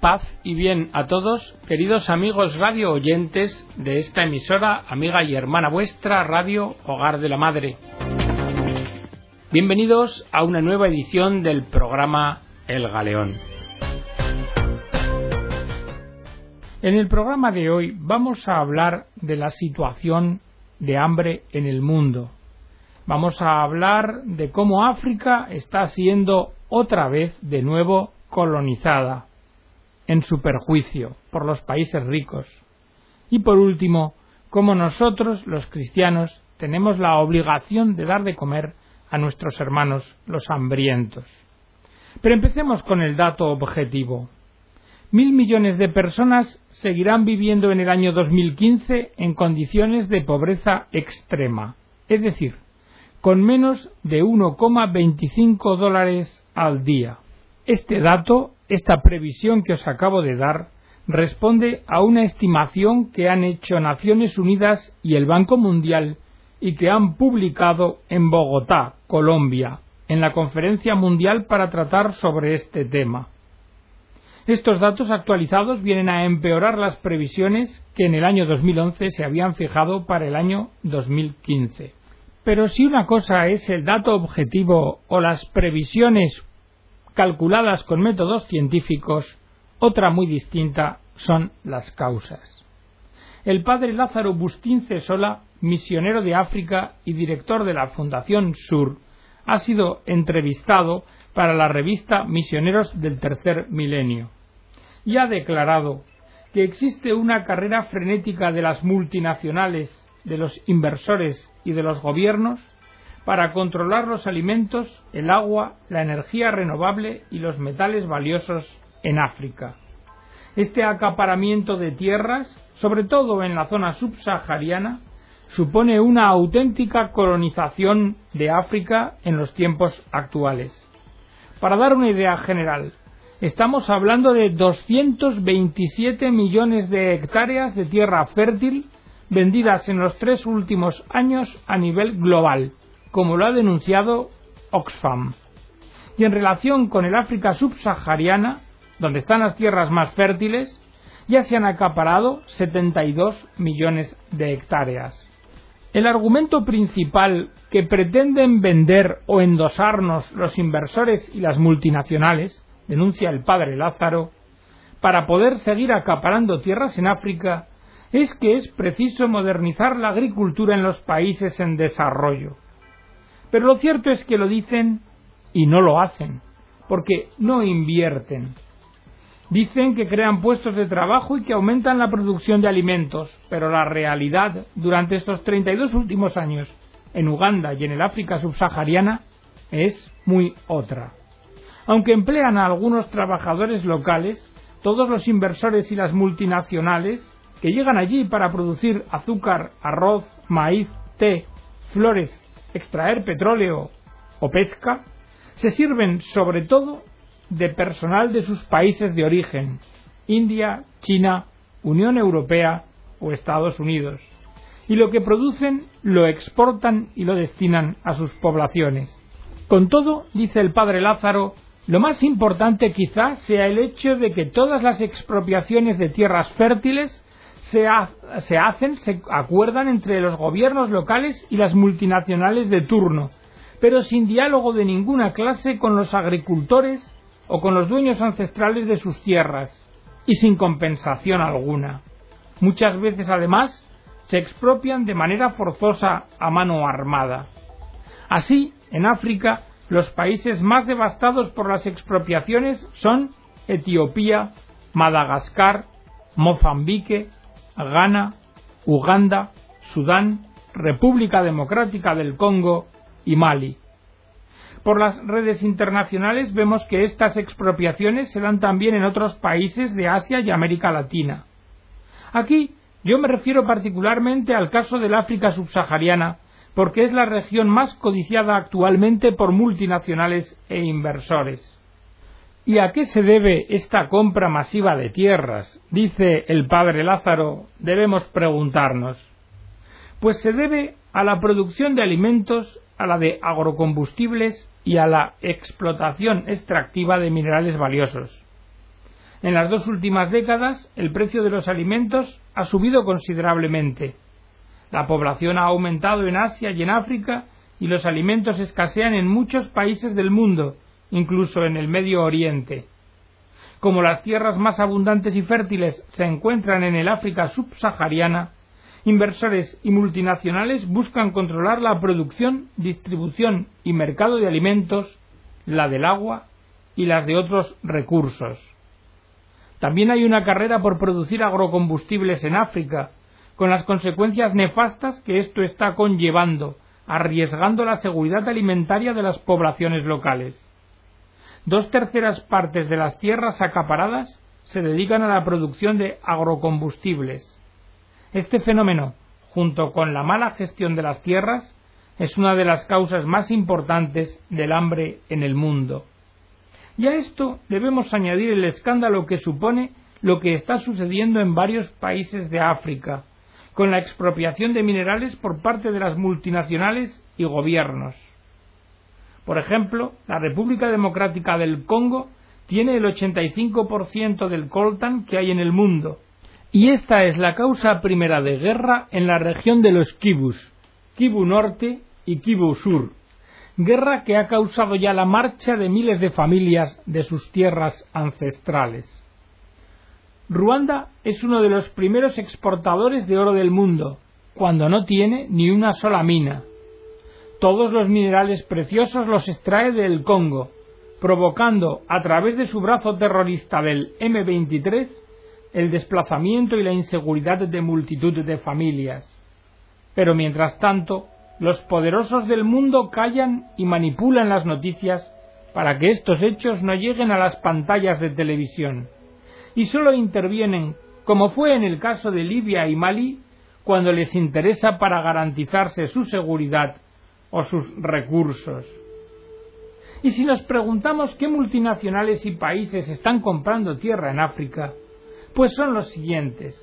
Paz y bien a todos, queridos amigos radio oyentes de esta emisora, amiga y hermana vuestra, Radio Hogar de la Madre. Bienvenidos a una nueva edición del programa El Galeón. En el programa de hoy vamos a hablar de la situación de hambre en el mundo. Vamos a hablar de cómo África está siendo otra vez de nuevo colonizada en su perjuicio por los países ricos. Y por último, cómo nosotros, los cristianos, tenemos la obligación de dar de comer a nuestros hermanos los hambrientos. Pero empecemos con el dato objetivo. Mil millones de personas seguirán viviendo en el año 2015 en condiciones de pobreza extrema, es decir, con menos de 1,25 dólares al día. Este dato, esta previsión que os acabo de dar, responde a una estimación que han hecho Naciones Unidas y el Banco Mundial y que han publicado en Bogotá, Colombia, en la Conferencia Mundial para tratar sobre este tema. Estos datos actualizados vienen a empeorar las previsiones que en el año 2011 se habían fijado para el año 2015. Pero si una cosa es el dato objetivo o las previsiones calculadas con métodos científicos, otra muy distinta son las causas. El padre Lázaro Bustín Cesola, misionero de África y director de la Fundación Sur, ha sido entrevistado para la revista Misioneros del Tercer Milenio y ha declarado que existe una carrera frenética de las multinacionales, de los inversores y de los gobiernos para controlar los alimentos, el agua, la energía renovable y los metales valiosos en África. Este acaparamiento de tierras, sobre todo en la zona subsahariana, supone una auténtica colonización de África en los tiempos actuales. Para dar una idea general, estamos hablando de 227 millones de hectáreas de tierra fértil vendidas en los tres últimos años a nivel global, como lo ha denunciado Oxfam. Y en relación con el África subsahariana, donde están las tierras más fértiles, ya se han acaparado 72 millones de hectáreas. El argumento principal que pretenden vender o endosarnos los inversores y las multinacionales, denuncia el padre Lázaro, para poder seguir acaparando tierras en África, es que es preciso modernizar la agricultura en los países en desarrollo. Pero lo cierto es que lo dicen y no lo hacen, porque no invierten. Dicen que crean puestos de trabajo y que aumentan la producción de alimentos, pero la realidad durante estos 32 últimos años en Uganda y en el África subsahariana es muy otra. Aunque emplean a algunos trabajadores locales, todos los inversores y las multinacionales que llegan allí para producir azúcar, arroz, maíz, té, flores extraer petróleo o pesca, se sirven sobre todo de personal de sus países de origen, India, China, Unión Europea o Estados Unidos, y lo que producen lo exportan y lo destinan a sus poblaciones. Con todo, dice el padre Lázaro, lo más importante quizá sea el hecho de que todas las expropiaciones de tierras fértiles se, hacen, se acuerdan entre los gobiernos locales y las multinacionales de turno, pero sin diálogo de ninguna clase con los agricultores o con los dueños ancestrales de sus tierras, y sin compensación alguna. Muchas veces, además, se expropian de manera forzosa a mano armada. Así, en África, los países más devastados por las expropiaciones son Etiopía, Madagascar, Mozambique, Ghana, Uganda, Sudán, República Democrática del Congo y Mali. Por las redes internacionales vemos que estas expropiaciones se dan también en otros países de Asia y América Latina. Aquí yo me refiero particularmente al caso del África subsahariana, porque es la región más codiciada actualmente por multinacionales e inversores. ¿Y a qué se debe esta compra masiva de tierras? Dice el padre Lázaro, debemos preguntarnos. Pues se debe a la producción de alimentos, a la de agrocombustibles y a la explotación extractiva de minerales valiosos. En las dos últimas décadas, el precio de los alimentos ha subido considerablemente. La población ha aumentado en Asia y en África y los alimentos escasean en muchos países del mundo, incluso en el Medio Oriente. Como las tierras más abundantes y fértiles se encuentran en el África subsahariana, inversores y multinacionales buscan controlar la producción, distribución y mercado de alimentos, la del agua y las de otros recursos. También hay una carrera por producir agrocombustibles en África, con las consecuencias nefastas que esto está conllevando, arriesgando la seguridad alimentaria de las poblaciones locales. Dos terceras partes de las tierras acaparadas se dedican a la producción de agrocombustibles. Este fenómeno, junto con la mala gestión de las tierras, es una de las causas más importantes del hambre en el mundo. Y a esto debemos añadir el escándalo que supone lo que está sucediendo en varios países de África, con la expropiación de minerales por parte de las multinacionales y gobiernos. Por ejemplo, la República Democrática del Congo tiene el 85% del coltan que hay en el mundo, y esta es la causa primera de guerra en la región de los Kibus, Kibu Norte y Kibu Sur, guerra que ha causado ya la marcha de miles de familias de sus tierras ancestrales. Ruanda es uno de los primeros exportadores de oro del mundo, cuando no tiene ni una sola mina. Todos los minerales preciosos los extrae del Congo, provocando a través de su brazo terrorista del M23 el desplazamiento y la inseguridad de multitud de familias. Pero mientras tanto, los poderosos del mundo callan y manipulan las noticias para que estos hechos no lleguen a las pantallas de televisión y solo intervienen, como fue en el caso de Libia y Mali, cuando les interesa para garantizarse su seguridad o sus recursos. Y si nos preguntamos qué multinacionales y países están comprando tierra en África, pues son los siguientes.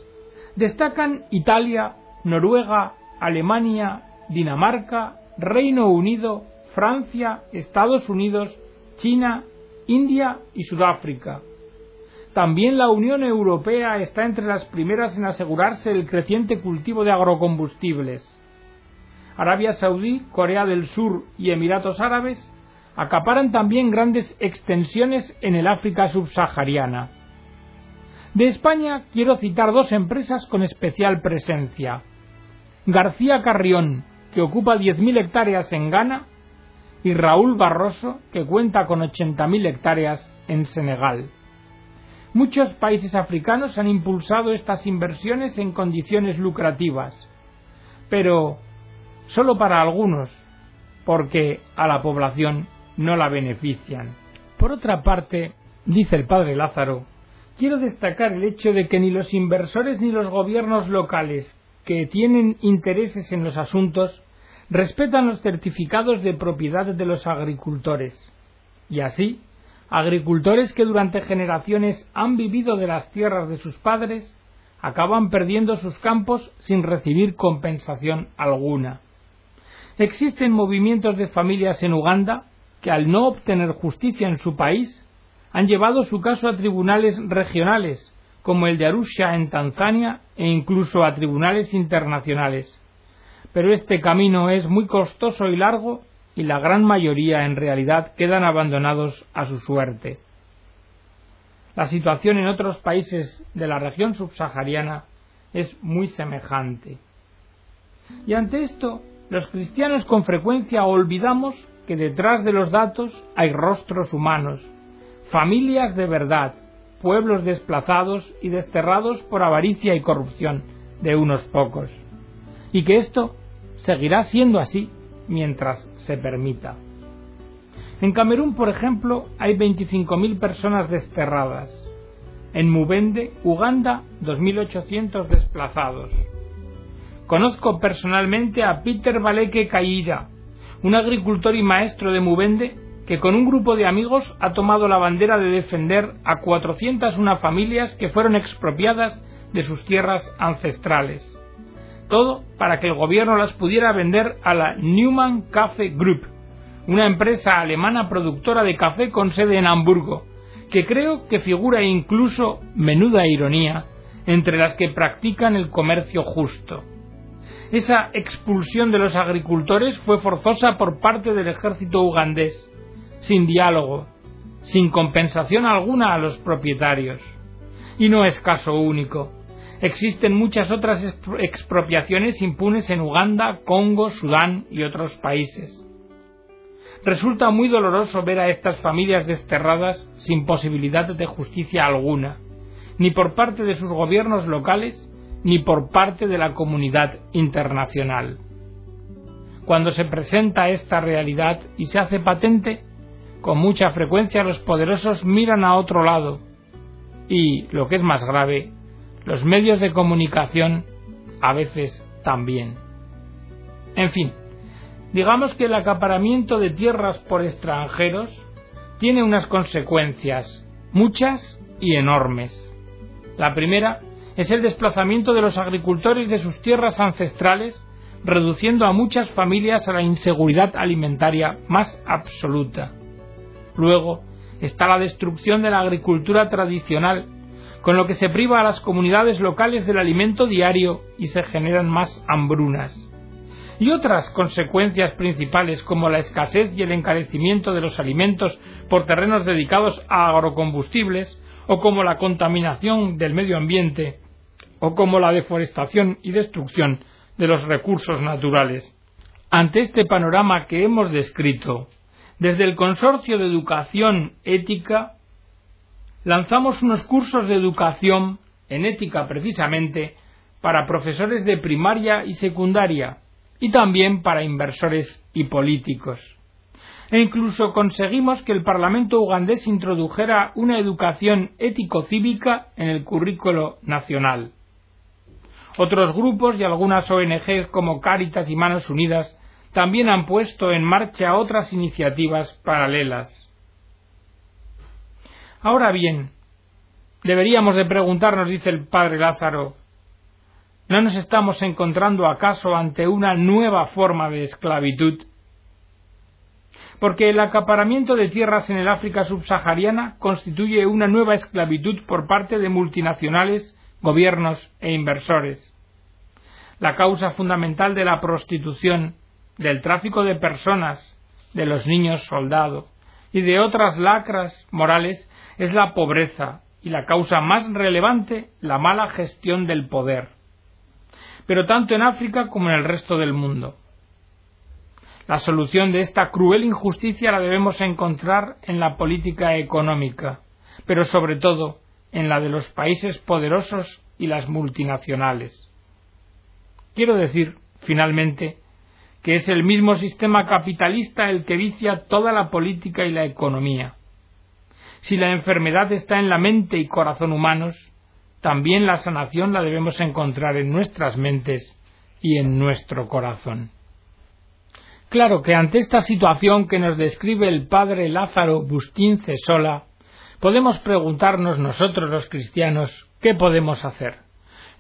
Destacan Italia, Noruega, Alemania, Dinamarca, Reino Unido, Francia, Estados Unidos, China, India y Sudáfrica. También la Unión Europea está entre las primeras en asegurarse el creciente cultivo de agrocombustibles. Arabia Saudí, Corea del Sur y Emiratos Árabes acaparan también grandes extensiones en el África subsahariana. De España quiero citar dos empresas con especial presencia. García Carrión, que ocupa 10.000 hectáreas en Ghana, y Raúl Barroso, que cuenta con 80.000 hectáreas en Senegal. Muchos países africanos han impulsado estas inversiones en condiciones lucrativas, pero solo para algunos, porque a la población no la benefician. Por otra parte, dice el padre Lázaro, quiero destacar el hecho de que ni los inversores ni los gobiernos locales que tienen intereses en los asuntos respetan los certificados de propiedad de los agricultores. Y así, agricultores que durante generaciones han vivido de las tierras de sus padres, acaban perdiendo sus campos sin recibir compensación alguna. Existen movimientos de familias en Uganda que al no obtener justicia en su país han llevado su caso a tribunales regionales, como el de Arusha en Tanzania e incluso a tribunales internacionales. Pero este camino es muy costoso y largo y la gran mayoría en realidad quedan abandonados a su suerte. La situación en otros países de la región subsahariana es muy semejante. Y ante esto, los cristianos con frecuencia olvidamos que detrás de los datos hay rostros humanos, familias de verdad, pueblos desplazados y desterrados por avaricia y corrupción de unos pocos, y que esto seguirá siendo así mientras se permita. En Camerún, por ejemplo, hay 25.000 personas desterradas. En Mubende, Uganda, 2.800 desplazados. Conozco personalmente a Peter Baleke Caída, un agricultor y maestro de Mubende que con un grupo de amigos ha tomado la bandera de defender a 401 familias que fueron expropiadas de sus tierras ancestrales. Todo para que el gobierno las pudiera vender a la Newman Cafe Group, una empresa alemana productora de café con sede en Hamburgo, que creo que figura incluso menuda ironía entre las que practican el comercio justo. Esa expulsión de los agricultores fue forzosa por parte del ejército ugandés, sin diálogo, sin compensación alguna a los propietarios. Y no es caso único. Existen muchas otras expropiaciones impunes en Uganda, Congo, Sudán y otros países. Resulta muy doloroso ver a estas familias desterradas sin posibilidad de justicia alguna, ni por parte de sus gobiernos locales, ni por parte de la comunidad internacional. Cuando se presenta esta realidad y se hace patente, con mucha frecuencia los poderosos miran a otro lado y, lo que es más grave, los medios de comunicación a veces también. En fin, digamos que el acaparamiento de tierras por extranjeros tiene unas consecuencias, muchas y enormes. La primera es el desplazamiento de los agricultores de sus tierras ancestrales, reduciendo a muchas familias a la inseguridad alimentaria más absoluta. Luego está la destrucción de la agricultura tradicional, con lo que se priva a las comunidades locales del alimento diario y se generan más hambrunas y otras consecuencias principales como la escasez y el encarecimiento de los alimentos por terrenos dedicados a agrocombustibles, o como la contaminación del medio ambiente, o como la deforestación y destrucción de los recursos naturales. Ante este panorama que hemos descrito, desde el Consorcio de Educación Ética lanzamos unos cursos de educación en ética precisamente para profesores de primaria y secundaria y también para inversores y políticos. E incluso conseguimos que el Parlamento ugandés introdujera una educación ético-cívica en el currículo nacional. Otros grupos y algunas ONG como Cáritas y Manos Unidas también han puesto en marcha otras iniciativas paralelas. Ahora bien, deberíamos de preguntarnos, dice el padre Lázaro, ¿No nos estamos encontrando acaso ante una nueva forma de esclavitud? Porque el acaparamiento de tierras en el África subsahariana constituye una nueva esclavitud por parte de multinacionales, gobiernos e inversores. La causa fundamental de la prostitución, del tráfico de personas, de los niños soldado y de otras lacras morales es la pobreza y la causa más relevante la mala gestión del poder pero tanto en África como en el resto del mundo. La solución de esta cruel injusticia la debemos encontrar en la política económica, pero sobre todo en la de los países poderosos y las multinacionales. Quiero decir, finalmente, que es el mismo sistema capitalista el que vicia toda la política y la economía. Si la enfermedad está en la mente y corazón humanos, también la sanación la debemos encontrar en nuestras mentes y en nuestro corazón. Claro que ante esta situación que nos describe el padre Lázaro Bustín Cesola, podemos preguntarnos nosotros los cristianos qué podemos hacer.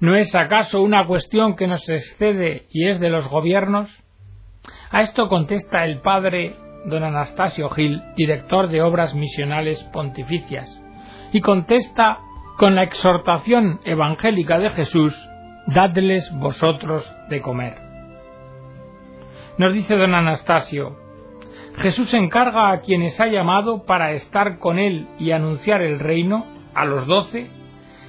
¿No es acaso una cuestión que nos excede y es de los gobiernos? A esto contesta el padre don Anastasio Gil, director de Obras Misionales Pontificias, y contesta con la exhortación evangélica de Jesús, dadles vosotros de comer. Nos dice don Anastasio, Jesús encarga a quienes ha llamado para estar con él y anunciar el reino, a los doce,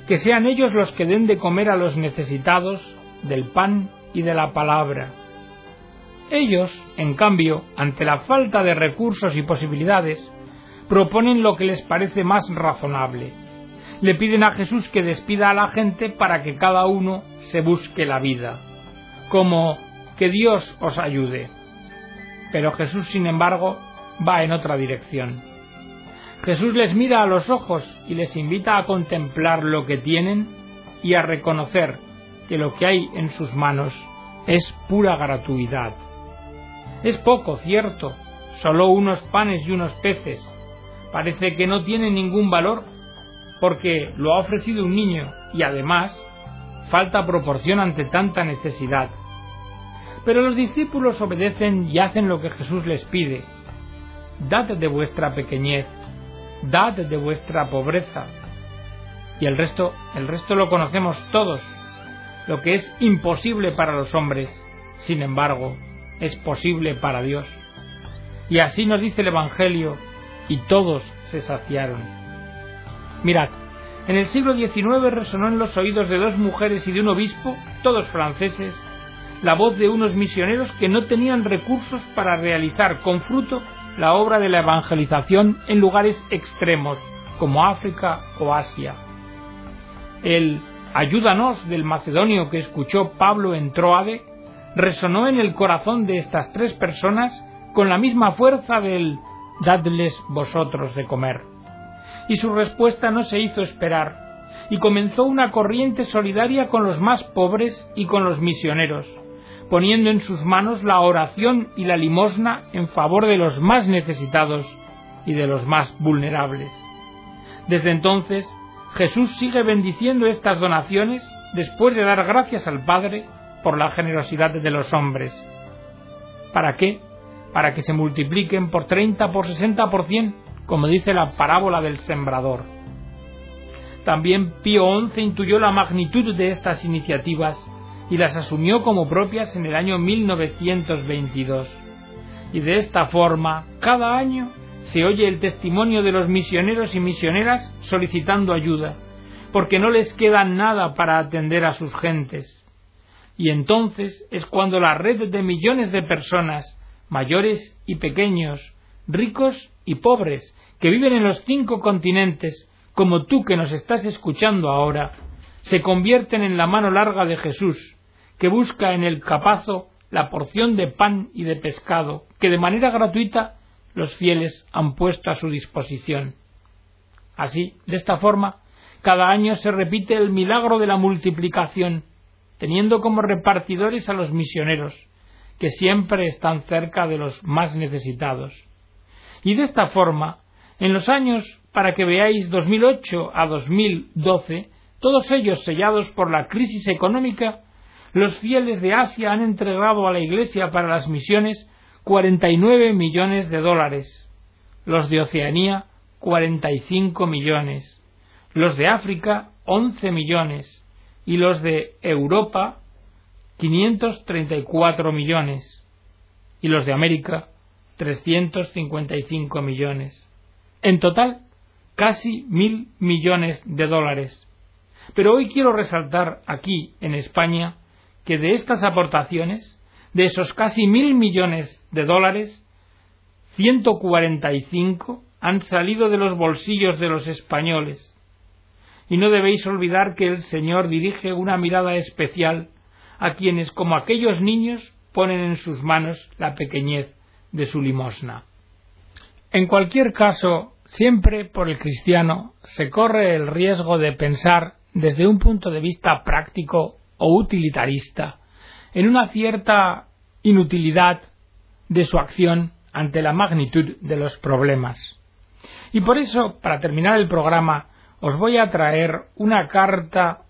que sean ellos los que den de comer a los necesitados del pan y de la palabra. Ellos, en cambio, ante la falta de recursos y posibilidades, proponen lo que les parece más razonable, le piden a Jesús que despida a la gente para que cada uno se busque la vida, como que Dios os ayude. Pero Jesús, sin embargo, va en otra dirección. Jesús les mira a los ojos y les invita a contemplar lo que tienen y a reconocer que lo que hay en sus manos es pura gratuidad. Es poco, cierto, solo unos panes y unos peces. Parece que no tiene ningún valor, porque lo ha ofrecido un niño y además falta proporción ante tanta necesidad. Pero los discípulos obedecen y hacen lo que Jesús les pide. Dad de vuestra pequeñez, dad de vuestra pobreza. Y el resto, el resto lo conocemos todos. Lo que es imposible para los hombres, sin embargo, es posible para Dios. Y así nos dice el Evangelio, y todos se saciaron. Mirad, en el siglo XIX resonó en los oídos de dos mujeres y de un obispo, todos franceses, la voz de unos misioneros que no tenían recursos para realizar con fruto la obra de la evangelización en lugares extremos como África o Asia. El ayúdanos del macedonio que escuchó Pablo en Troade resonó en el corazón de estas tres personas con la misma fuerza del dadles vosotros de comer. Y su respuesta no se hizo esperar, y comenzó una corriente solidaria con los más pobres y con los misioneros, poniendo en sus manos la oración y la limosna en favor de los más necesitados y de los más vulnerables. Desde entonces, Jesús sigue bendiciendo estas donaciones después de dar gracias al Padre por la generosidad de los hombres. ¿Para qué? Para que se multipliquen por 30, por 60, por 100, como dice la parábola del sembrador. También Pío XI intuyó la magnitud de estas iniciativas y las asumió como propias en el año 1922. Y de esta forma, cada año se oye el testimonio de los misioneros y misioneras solicitando ayuda, porque no les queda nada para atender a sus gentes. Y entonces es cuando la red de millones de personas, mayores y pequeños, ricos y pobres, que viven en los cinco continentes, como tú que nos estás escuchando ahora, se convierten en la mano larga de Jesús, que busca en el capazo la porción de pan y de pescado que de manera gratuita los fieles han puesto a su disposición. Así, de esta forma, cada año se repite el milagro de la multiplicación, teniendo como repartidores a los misioneros, que siempre están cerca de los más necesitados. Y de esta forma, en los años, para que veáis 2008 a 2012, todos ellos sellados por la crisis económica, los fieles de Asia han entregado a la Iglesia para las misiones 49 millones de dólares, los de Oceanía 45 millones, los de África 11 millones y los de Europa 534 millones y los de América 355 millones. En total, casi mil millones de dólares. Pero hoy quiero resaltar aquí, en España, que de estas aportaciones, de esos casi mil millones de dólares, 145 han salido de los bolsillos de los españoles. Y no debéis olvidar que el Señor dirige una mirada especial a quienes, como aquellos niños, ponen en sus manos la pequeñez de su limosna. En cualquier caso, siempre por el cristiano se corre el riesgo de pensar desde un punto de vista práctico o utilitarista en una cierta inutilidad de su acción ante la magnitud de los problemas. Y por eso, para terminar el programa, os voy a traer una carta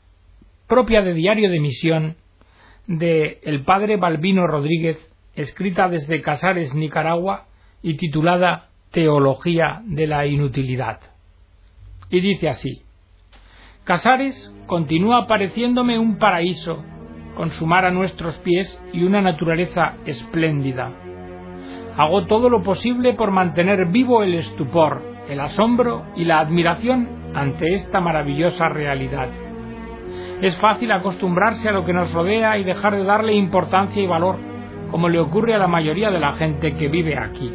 propia de Diario de Misión de el padre Balbino Rodríguez, escrita desde Casares, Nicaragua, y titulada Teología de la Inutilidad. Y dice así Casares continúa pareciéndome un paraíso, con su mar a nuestros pies y una naturaleza espléndida. Hago todo lo posible por mantener vivo el estupor, el asombro y la admiración ante esta maravillosa realidad. Es fácil acostumbrarse a lo que nos rodea y dejar de darle importancia y valor, como le ocurre a la mayoría de la gente que vive aquí.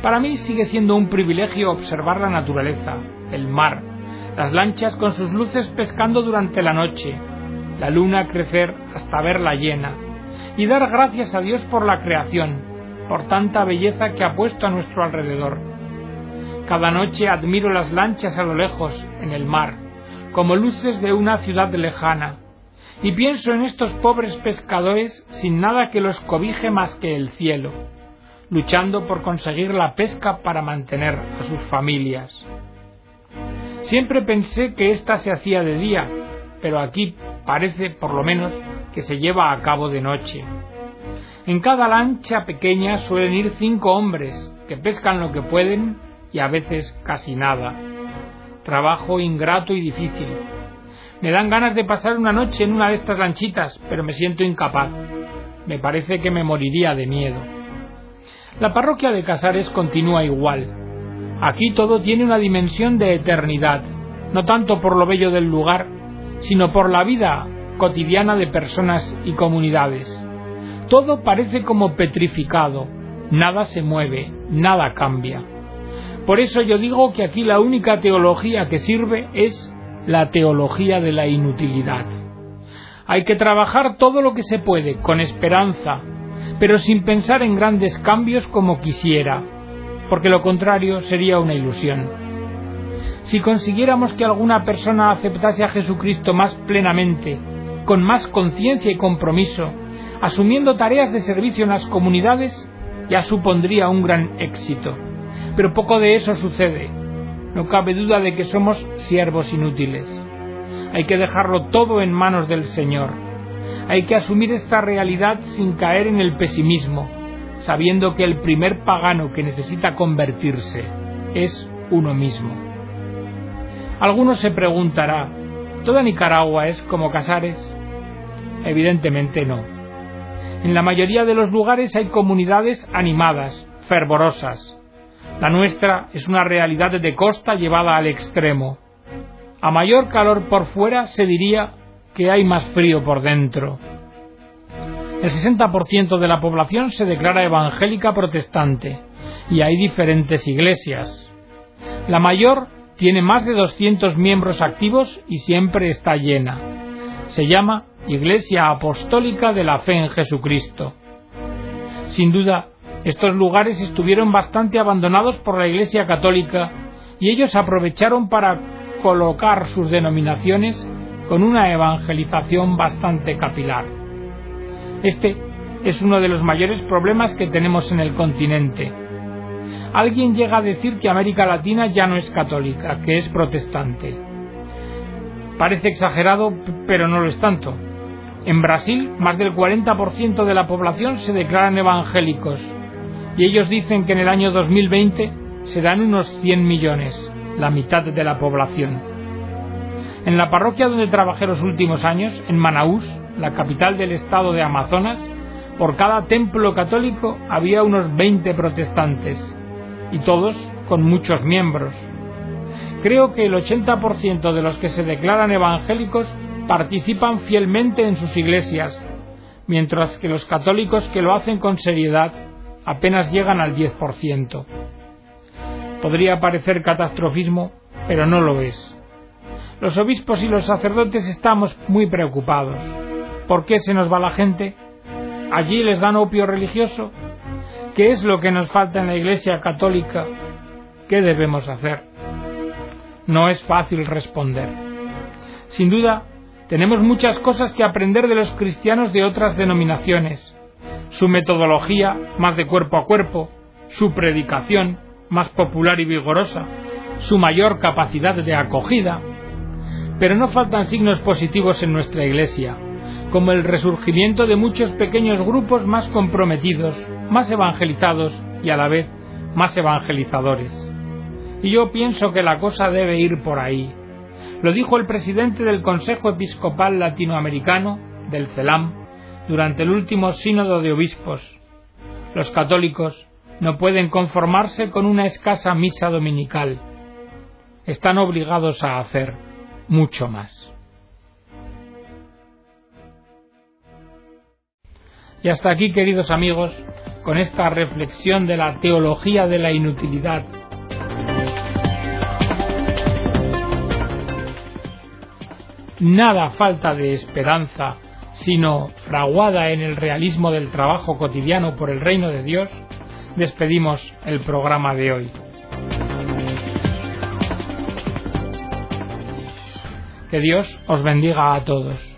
Para mí sigue siendo un privilegio observar la naturaleza, el mar, las lanchas con sus luces pescando durante la noche, la luna crecer hasta verla llena, y dar gracias a Dios por la creación, por tanta belleza que ha puesto a nuestro alrededor. Cada noche admiro las lanchas a lo lejos, en el mar, como luces de una ciudad lejana, y pienso en estos pobres pescadores sin nada que los cobije más que el cielo, luchando por conseguir la pesca para mantener a sus familias. Siempre pensé que ésta se hacía de día, pero aquí parece, por lo menos, que se lleva a cabo de noche. En cada lancha pequeña suelen ir cinco hombres que pescan lo que pueden y a veces casi nada. Trabajo ingrato y difícil. Me dan ganas de pasar una noche en una de estas lanchitas, pero me siento incapaz. Me parece que me moriría de miedo. La parroquia de Casares continúa igual. Aquí todo tiene una dimensión de eternidad, no tanto por lo bello del lugar, sino por la vida cotidiana de personas y comunidades. Todo parece como petrificado, nada se mueve, nada cambia. Por eso yo digo que aquí la única teología que sirve es la teología de la inutilidad. Hay que trabajar todo lo que se puede, con esperanza, pero sin pensar en grandes cambios como quisiera, porque lo contrario sería una ilusión. Si consiguiéramos que alguna persona aceptase a Jesucristo más plenamente, con más conciencia y compromiso, asumiendo tareas de servicio en las comunidades, ya supondría un gran éxito. Pero poco de eso sucede. No cabe duda de que somos siervos inútiles. Hay que dejarlo todo en manos del Señor. Hay que asumir esta realidad sin caer en el pesimismo, sabiendo que el primer pagano que necesita convertirse es uno mismo. Algunos se preguntará, ¿toda Nicaragua es como Casares? Evidentemente no. En la mayoría de los lugares hay comunidades animadas, fervorosas. La nuestra es una realidad de costa llevada al extremo. A mayor calor por fuera se diría que hay más frío por dentro. El 60% de la población se declara evangélica protestante y hay diferentes iglesias. La mayor tiene más de 200 miembros activos y siempre está llena. Se llama Iglesia Apostólica de la Fe en Jesucristo. Sin duda, estos lugares estuvieron bastante abandonados por la Iglesia Católica y ellos aprovecharon para colocar sus denominaciones con una evangelización bastante capilar. Este es uno de los mayores problemas que tenemos en el continente. Alguien llega a decir que América Latina ya no es católica, que es protestante. Parece exagerado, pero no lo es tanto. En Brasil, más del 40% de la población se declaran evangélicos y ellos dicen que en el año 2020 serán unos 100 millones, la mitad de la población. En la parroquia donde trabajé los últimos años, en Manaús, la capital del estado de Amazonas, por cada templo católico había unos 20 protestantes, y todos con muchos miembros. Creo que el 80% de los que se declaran evangélicos participan fielmente en sus iglesias, mientras que los católicos que lo hacen con seriedad apenas llegan al 10%. Podría parecer catastrofismo, pero no lo es. Los obispos y los sacerdotes estamos muy preocupados. ¿Por qué se nos va la gente? ¿Allí les dan opio religioso? ¿Qué es lo que nos falta en la Iglesia católica? ¿Qué debemos hacer? No es fácil responder. Sin duda, tenemos muchas cosas que aprender de los cristianos de otras denominaciones. Su metodología, más de cuerpo a cuerpo, su predicación, más popular y vigorosa, su mayor capacidad de acogida. Pero no faltan signos positivos en nuestra Iglesia, como el resurgimiento de muchos pequeños grupos más comprometidos, más evangelizados y a la vez más evangelizadores. Y yo pienso que la cosa debe ir por ahí, lo dijo el presidente del Consejo Episcopal Latinoamericano, del CELAM, durante el último sínodo de obispos. Los católicos no pueden conformarse con una escasa misa dominical. Están obligados a hacer mucho más. Y hasta aquí, queridos amigos, con esta reflexión de la teología de la inutilidad nada falta de esperanza, sino fraguada en el realismo del trabajo cotidiano por el reino de Dios, despedimos el programa de hoy. Que Dios os bendiga a todos.